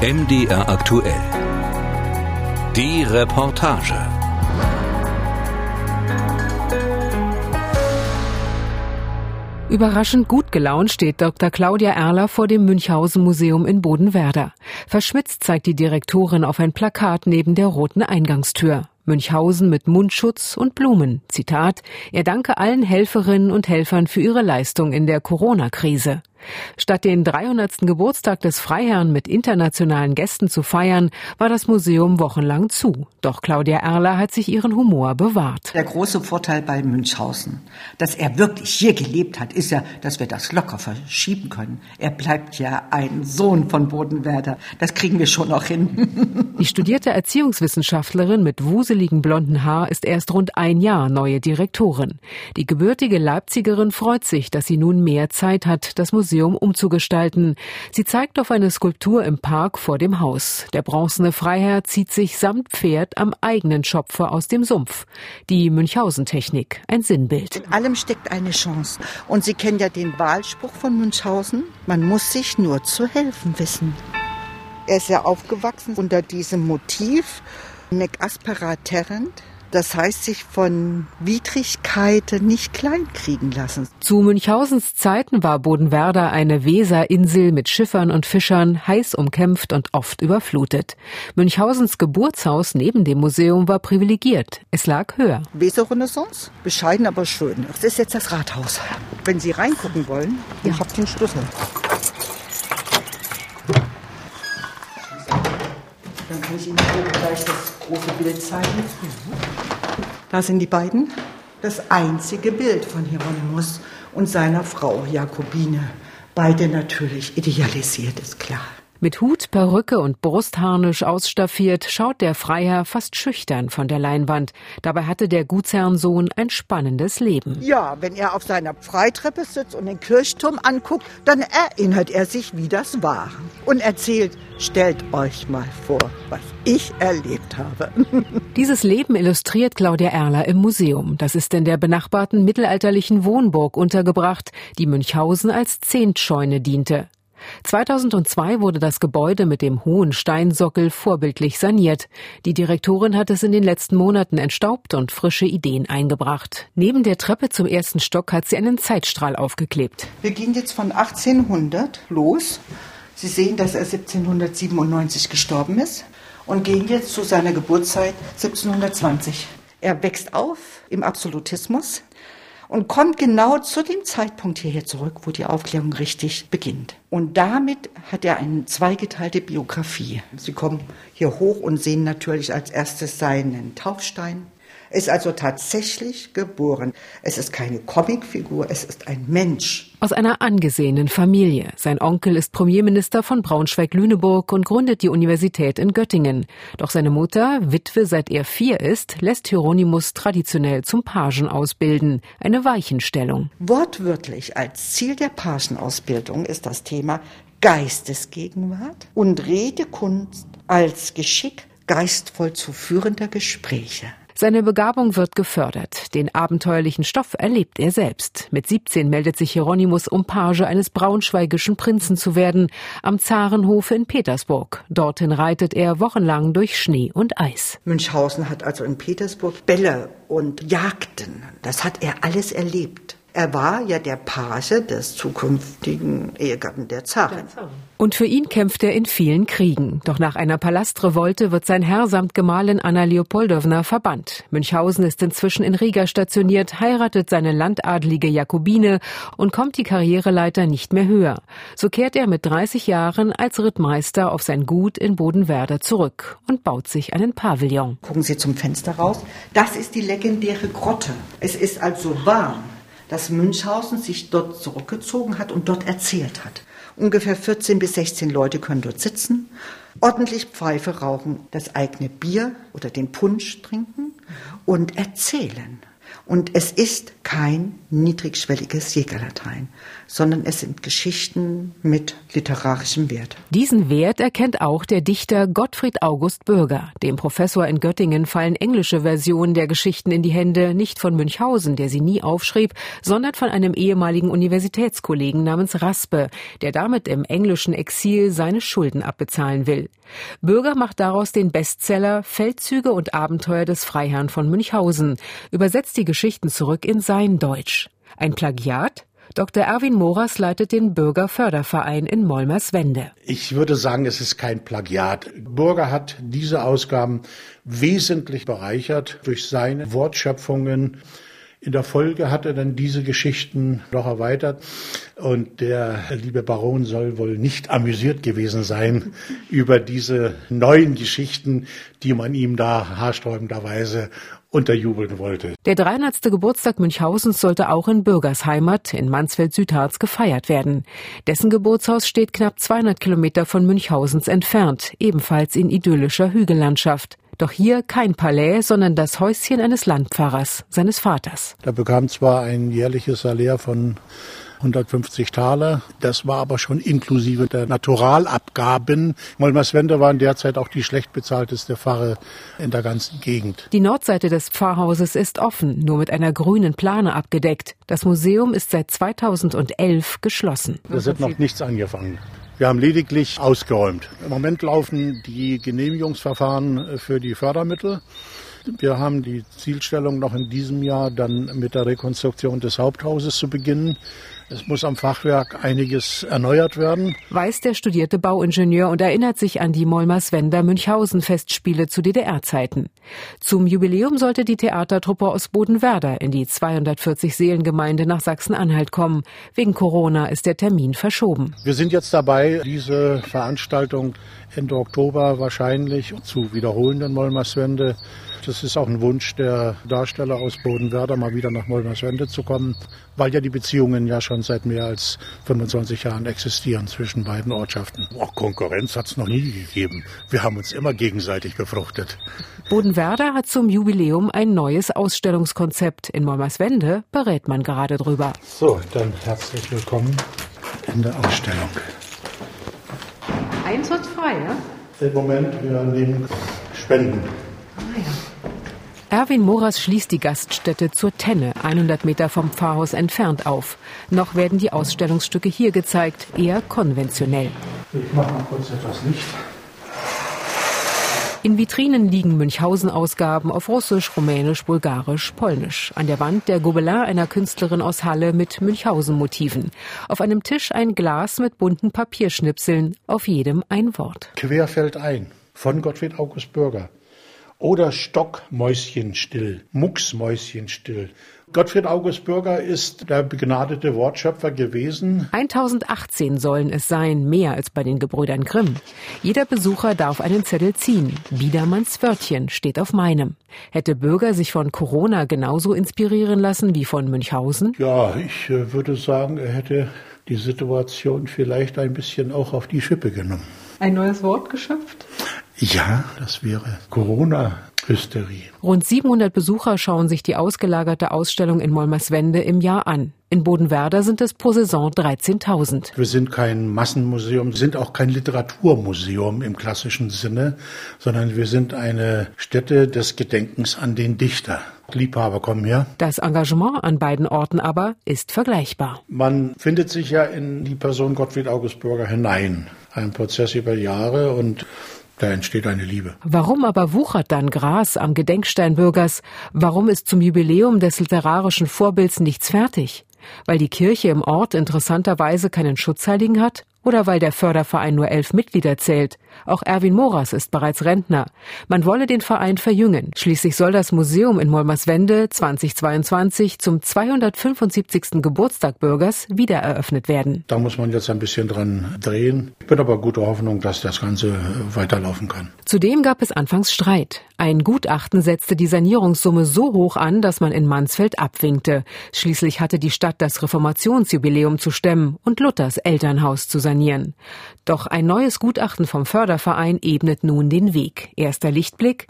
MDR aktuell. Die Reportage. Überraschend gut gelaunt steht Dr. Claudia Erler vor dem Münchhausen Museum in Bodenwerder. Verschmitzt zeigt die Direktorin auf ein Plakat neben der roten Eingangstür. Münchhausen mit Mundschutz und Blumen. Zitat, er danke allen Helferinnen und Helfern für ihre Leistung in der Corona-Krise. Statt den 300. Geburtstag des Freiherrn mit internationalen Gästen zu feiern, war das Museum wochenlang zu. Doch Claudia Erler hat sich ihren Humor bewahrt. Der große Vorteil bei Münchhausen, dass er wirklich hier gelebt hat, ist ja, dass wir das locker verschieben können. Er bleibt ja ein Sohn von Bodenwerder. Das kriegen wir schon noch hin. Die studierte Erziehungswissenschaftlerin mit wuseligem blonden Haar ist erst rund ein Jahr neue Direktorin. Die gebürtige Leipzigerin freut sich, dass sie nun mehr Zeit hat, das Museum Museum umzugestalten. Sie zeigt auf eine Skulptur im Park vor dem Haus. Der bronzene Freiherr zieht sich samt Pferd am eigenen Schopfer aus dem Sumpf. Die Münchhausen-Technik, ein Sinnbild. In allem steckt eine Chance. Und Sie kennen ja den Wahlspruch von Münchhausen. Man muss sich nur zu helfen wissen. Er ist ja aufgewachsen unter diesem Motiv Nec aspera terrent, das heißt, sich von Widrigkeiten nicht kleinkriegen lassen. Zu Münchhausens Zeiten war Bodenwerder eine Weserinsel mit Schiffern und Fischern, heiß umkämpft und oft überflutet. Münchhausens Geburtshaus neben dem Museum war privilegiert. Es lag höher. Weserrenaissance, bescheiden aber schön. Das ist jetzt das Rathaus. Wenn Sie reingucken wollen, ja. ich habe den Schlüssel. Dann kann ich Ihnen gleich das große Bild zeigen. Da sind die beiden. Das einzige Bild von Hieronymus und seiner Frau Jakobine. Beide natürlich idealisiert, ist klar. Mit Hut, Perücke und Brustharnisch ausstaffiert, schaut der Freiherr fast schüchtern von der Leinwand. Dabei hatte der Gutsherrensohn ein spannendes Leben. Ja, wenn er auf seiner Freitreppe sitzt und den Kirchturm anguckt, dann erinnert er sich, wie das war. Und erzählt, stellt euch mal vor, was ich erlebt habe. Dieses Leben illustriert Claudia Erler im Museum. Das ist in der benachbarten mittelalterlichen Wohnburg untergebracht, die Münchhausen als Zehntscheune diente. 2002 wurde das Gebäude mit dem hohen Steinsockel vorbildlich saniert. Die Direktorin hat es in den letzten Monaten entstaubt und frische Ideen eingebracht. Neben der Treppe zum ersten Stock hat sie einen Zeitstrahl aufgeklebt. Wir gehen jetzt von 1800 los. Sie sehen, dass er 1797 gestorben ist und gehen jetzt zu seiner Geburtszeit 1720. Er wächst auf im Absolutismus und kommt genau zu dem Zeitpunkt hierher zurück, wo die Aufklärung richtig beginnt. Und damit hat er eine zweigeteilte Biografie. Sie kommen hier hoch und sehen natürlich als erstes seinen Taufstein, ist also tatsächlich geboren. Es ist keine Comicfigur, es ist ein Mensch. Aus einer angesehenen Familie. Sein Onkel ist Premierminister von Braunschweig-Lüneburg und gründet die Universität in Göttingen. Doch seine Mutter, Witwe seit er vier ist, lässt Hieronymus traditionell zum Pagen ausbilden. Eine Weichenstellung. Wortwörtlich als Ziel der Pagenausbildung ist das Thema Geistesgegenwart und Redekunst als Geschick geistvoll zu führender Gespräche. Seine Begabung wird gefördert. Den abenteuerlichen Stoff erlebt er selbst. Mit 17 meldet sich Hieronymus, um Page eines braunschweigischen Prinzen zu werden, am Zarenhofe in Petersburg. Dorthin reitet er wochenlang durch Schnee und Eis. Münchhausen hat also in Petersburg Bälle und Jagden. Das hat er alles erlebt. Er war ja der Page des zukünftigen Ehegatten der Zarin. Und für ihn kämpft er in vielen Kriegen. Doch nach einer Palastrevolte wird sein Herr samt Gemahlin Anna Leopoldowna verbannt. Münchhausen ist inzwischen in Riga stationiert, heiratet seine landadlige Jakobine und kommt die Karriereleiter nicht mehr höher. So kehrt er mit 30 Jahren als Rittmeister auf sein Gut in Bodenwerder zurück und baut sich einen Pavillon. Gucken Sie zum Fenster raus. Das ist die legendäre Grotte. Es ist also warm dass Münchhausen sich dort zurückgezogen hat und dort erzählt hat. Ungefähr 14 bis 16 Leute können dort sitzen, ordentlich Pfeife rauchen, das eigene Bier oder den Punsch trinken und erzählen. Und es ist kein niedrigschwelliges Jägerlatein, sondern es sind Geschichten mit literarischem Wert. Diesen Wert erkennt auch der Dichter Gottfried August Bürger. Dem Professor in Göttingen fallen englische Versionen der Geschichten in die Hände, nicht von Münchhausen, der sie nie aufschrieb, sondern von einem ehemaligen Universitätskollegen namens Raspe, der damit im englischen Exil seine Schulden abbezahlen will. Bürger macht daraus den Bestseller Feldzüge und Abenteuer des Freiherrn von Münchhausen, übersetzt die Geschichten zurück in sein Deutsch. Ein Plagiat? Dr. Erwin Moras leitet den Bürgerförderverein in Molmerswende. Ich würde sagen, es ist kein Plagiat. Bürger hat diese Ausgaben wesentlich bereichert durch seine Wortschöpfungen. In der Folge hat er dann diese Geschichten noch erweitert. Und der liebe Baron soll wohl nicht amüsiert gewesen sein über diese neuen Geschichten, die man ihm da haarsträubenderweise unterjubeln wollte. Der 300. Geburtstag Münchhausens sollte auch in Bürgers Heimat in Mansfeld-Südharz gefeiert werden. Dessen Geburtshaus steht knapp 200 Kilometer von Münchhausens entfernt, ebenfalls in idyllischer Hügellandschaft. Doch hier kein Palais, sondern das Häuschen eines Landpfarrers, seines Vaters. Da bekam zwar ein jährliches Salär von 150 Taler. Das war aber schon inklusive der Naturalabgaben. Molmerswende waren derzeit auch die schlecht bezahlteste Pfarre in der ganzen Gegend. Die Nordseite des Pfarrhauses ist offen, nur mit einer grünen Plane abgedeckt. Das Museum ist seit 2011 geschlossen. Es wird noch nichts angefangen. Wir haben lediglich ausgeräumt. Im Moment laufen die Genehmigungsverfahren für die Fördermittel. Wir haben die Zielstellung noch in diesem Jahr dann mit der Rekonstruktion des Haupthauses zu beginnen. Es muss am Fachwerk einiges erneuert werden. Weiß der studierte Bauingenieur und erinnert sich an die Molmerswender Münchhausen Festspiele zu DDR-Zeiten. Zum Jubiläum sollte die Theatertruppe aus Bodenwerder in die 240 Seelengemeinde nach Sachsen-Anhalt kommen. Wegen Corona ist der Termin verschoben. Wir sind jetzt dabei, diese Veranstaltung Ende Oktober wahrscheinlich zu wiederholen in Molmerswende. Das ist auch ein Wunsch der Darsteller aus Bodenwerder, mal wieder nach Molmerswende zu kommen, weil ja die Beziehungen ja schon seit mehr als 25 Jahren existieren zwischen beiden Ortschaften. Oh, Konkurrenz hat es noch nie gegeben. Wir haben uns immer gegenseitig befruchtet. Bodenwerder hat zum Jubiläum ein neues Ausstellungskonzept. In Molmerswende berät man gerade drüber. So, dann herzlich willkommen in der Ausstellung. Einsatz frei, ja? Im Moment, wir nehmen Spenden. Ah, ja. Erwin Moras schließt die Gaststätte zur Tenne, 100 Meter vom Pfarrhaus entfernt auf. Noch werden die Ausstellungsstücke hier gezeigt, eher konventionell. Ich mache mal kurz etwas Licht. In Vitrinen liegen Münchhausen-Ausgaben auf Russisch, Rumänisch, Bulgarisch, Polnisch. An der Wand der Gobelin einer Künstlerin aus Halle mit Münchhausen-Motiven. Auf einem Tisch ein Glas mit bunten Papierschnipseln, auf jedem ein Wort. Quer fällt ein von Gottfried August Bürger oder Stockmäuschenstill, Mucksmäuschenstill. Gottfried August Bürger ist der begnadete Wortschöpfer gewesen. 1018 sollen es sein, mehr als bei den Gebrüdern Grimm. Jeder Besucher darf einen Zettel ziehen. Biedermanns Wörtchen steht auf meinem. Hätte Bürger sich von Corona genauso inspirieren lassen wie von Münchhausen? Ja, ich äh, würde sagen, er hätte die Situation vielleicht ein bisschen auch auf die Schippe genommen. Ein neues Wort geschöpft? Ja, das wäre Corona-Hysterie. Rund 700 Besucher schauen sich die ausgelagerte Ausstellung in Molmerswende im Jahr an. In Bodenwerder sind es pro Saison 13.000. Wir sind kein Massenmuseum, sind auch kein Literaturmuseum im klassischen Sinne, sondern wir sind eine Stätte des Gedenkens an den Dichter. Liebhaber kommen her. Das Engagement an beiden Orten aber ist vergleichbar. Man findet sich ja in die Person Gottfried August Bürger hinein. Ein Prozess über Jahre und da entsteht eine Liebe. Warum aber wuchert dann Gras am Gedenkstein Bürgers? Warum ist zum Jubiläum des literarischen Vorbilds nichts fertig? Weil die Kirche im Ort interessanterweise keinen Schutzheiligen hat? Oder weil der Förderverein nur elf Mitglieder zählt? Auch Erwin Moras ist bereits Rentner. Man wolle den Verein verjüngen. Schließlich soll das Museum in Molmerswende 2022 zum 275. Geburtstag Bürgers wieder eröffnet werden. Da muss man jetzt ein bisschen dran drehen. Ich bin aber guter Hoffnung, dass das Ganze weiterlaufen kann. Zudem gab es anfangs Streit. Ein Gutachten setzte die Sanierungssumme so hoch an, dass man in Mansfeld abwinkte. Schließlich hatte die Stadt das Reformationsjubiläum zu stemmen und Luthers Elternhaus zu sanieren. Sanieren. Doch ein neues Gutachten vom Förderverein ebnet nun den Weg. Erster Lichtblick.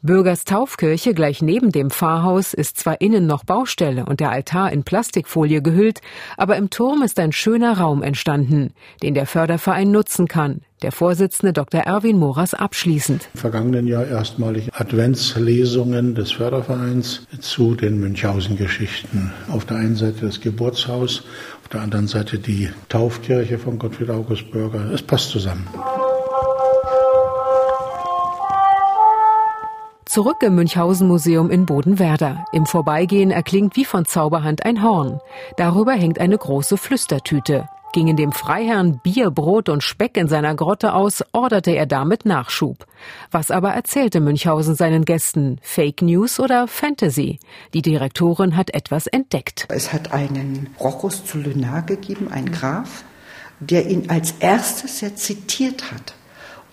Bürgers Taufkirche gleich neben dem Pfarrhaus ist zwar innen noch Baustelle und der Altar in Plastikfolie gehüllt, aber im Turm ist ein schöner Raum entstanden, den der Förderverein nutzen kann. Der Vorsitzende Dr. Erwin Moras abschließend. Im vergangenen Jahr erstmalig Adventslesungen des Fördervereins zu den Münchhausen-Geschichten. Auf der einen Seite das Geburtshaus, auf der anderen Seite die Taufkirche von Gottfried August Bürger. Es passt zusammen. Zurück im Münchhausen-Museum in Bodenwerder. Im Vorbeigehen erklingt wie von Zauberhand ein Horn. Darüber hängt eine große Flüstertüte. Gingen dem Freiherrn Bier, Brot und Speck in seiner Grotte aus, orderte er damit Nachschub. Was aber erzählte Münchhausen seinen Gästen? Fake News oder Fantasy? Die Direktorin hat etwas entdeckt. Es hat einen Rochus zu Lunar gegeben, ein Graf, der ihn als erstes ja zitiert hat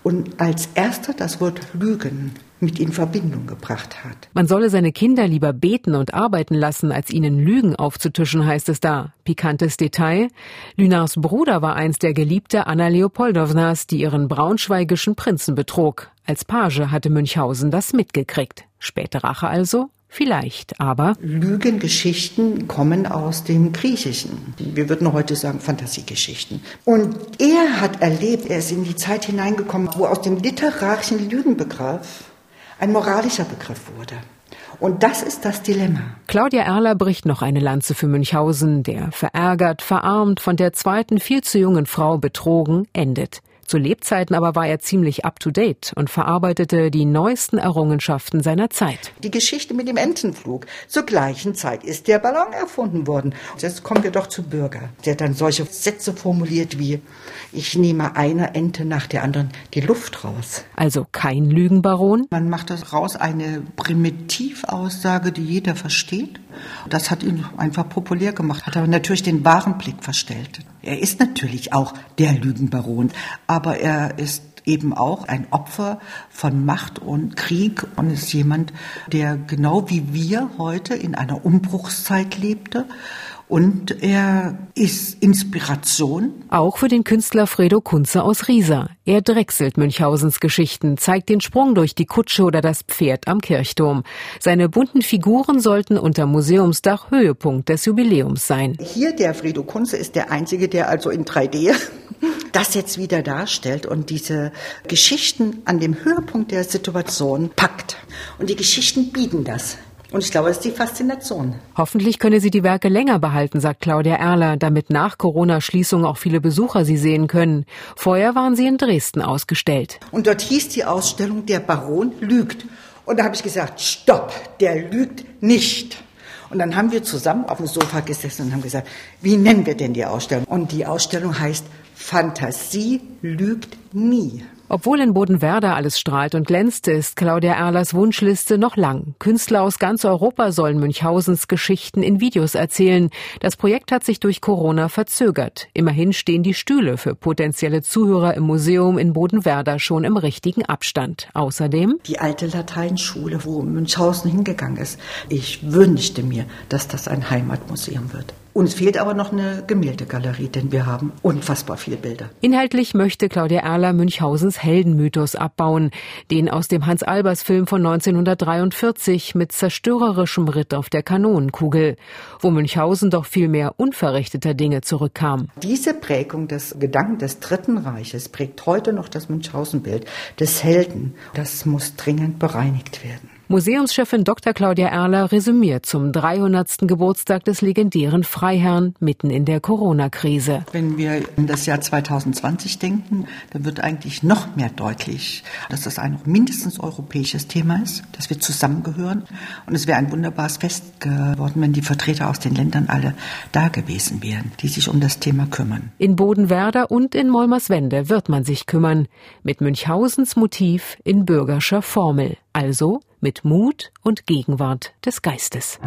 und als erster das Wort Lügen mit in Verbindung gebracht hat. Man solle seine Kinder lieber beten und arbeiten lassen, als ihnen Lügen aufzutischen, heißt es da. Pikantes Detail. Lünars Bruder war einst der Geliebte Anna Leopoldownas, die ihren braunschweigischen Prinzen betrog. Als Page hatte Münchhausen das mitgekriegt. Späte Rache also? Vielleicht, aber. Lügengeschichten kommen aus dem Griechischen. Wir würden heute sagen Fantasiegeschichten. Und er hat erlebt, er ist in die Zeit hineingekommen, wo aus dem literarischen Lügenbegriff ein moralischer Begriff wurde. Und das ist das Dilemma. Claudia Erler bricht noch eine Lanze für Münchhausen, der verärgert, verarmt, von der zweiten viel zu jungen Frau betrogen, endet. Zu Lebzeiten aber war er ziemlich up-to-date und verarbeitete die neuesten Errungenschaften seiner Zeit. Die Geschichte mit dem Entenflug. Zur gleichen Zeit ist der Ballon erfunden worden. Jetzt kommen wir doch zu Bürger, der dann solche Sätze formuliert wie, ich nehme eine Ente nach der anderen die Luft raus. Also kein Lügenbaron? Man macht das raus eine Primitivaussage, die jeder versteht. Das hat ihn einfach populär gemacht, hat aber natürlich den wahren Blick verstellt. Er ist natürlich auch der Lügenbaron, aber er ist eben auch ein Opfer von Macht und Krieg und ist jemand, der genau wie wir heute in einer Umbruchszeit lebte und er ist Inspiration. Auch für den Künstler Fredo Kunze aus Riesa. Er drechselt Münchhausens Geschichten, zeigt den Sprung durch die Kutsche oder das Pferd am Kirchturm. Seine bunten Figuren sollten unter Museumsdach Höhepunkt des Jubiläums sein. Hier der Fredo Kunze ist der einzige, der also in 3D das jetzt wieder darstellt und diese Geschichten an dem Höhepunkt der Situation packt. Und die Geschichten bieten das. Und ich glaube, das ist die Faszination. Hoffentlich könne sie die Werke länger behalten, sagt Claudia Erler, damit nach Corona-Schließung auch viele Besucher sie sehen können. Vorher waren sie in Dresden ausgestellt. Und dort hieß die Ausstellung, der Baron lügt. Und da habe ich gesagt, stopp, der lügt nicht. Und dann haben wir zusammen auf dem Sofa gesessen und haben gesagt, wie nennen wir denn die Ausstellung? Und die Ausstellung heißt Fantasie lügt nie. Obwohl in Bodenwerder alles strahlt und glänzt, ist Claudia Erlers Wunschliste noch lang. Künstler aus ganz Europa sollen Münchhausens Geschichten in Videos erzählen. Das Projekt hat sich durch Corona verzögert. Immerhin stehen die Stühle für potenzielle Zuhörer im Museum in Bodenwerder schon im richtigen Abstand. Außerdem die alte Lateinschule, wo Münchhausen hingegangen ist. Ich wünschte mir, dass das ein Heimatmuseum wird. Uns fehlt aber noch eine Gemäldegalerie, denn wir haben unfassbar viele Bilder. Inhaltlich möchte Claudia Erler Münchhausens Heldenmythos abbauen, den aus dem Hans-Albers-Film von 1943 mit zerstörerischem Ritt auf der Kanonenkugel, wo Münchhausen doch viel mehr unverrichteter Dinge zurückkam. Diese Prägung des Gedanken des Dritten Reiches prägt heute noch das Münchhausen-Bild des Helden. Das muss dringend bereinigt werden. Museumschefin Dr. Claudia Erler resümiert zum 300. Geburtstag des legendären Freiherrn mitten in der Corona-Krise. Wenn wir in das Jahr 2020 denken, dann wird eigentlich noch mehr deutlich, dass das ein mindestens europäisches Thema ist, dass wir zusammengehören. Und es wäre ein wunderbares Fest geworden, wenn die Vertreter aus den Ländern alle da gewesen wären, die sich um das Thema kümmern. In Bodenwerder und in Molmerswende wird man sich kümmern. Mit Münchhausens Motiv in bürgerscher Formel. Also mit Mut und Gegenwart des Geistes.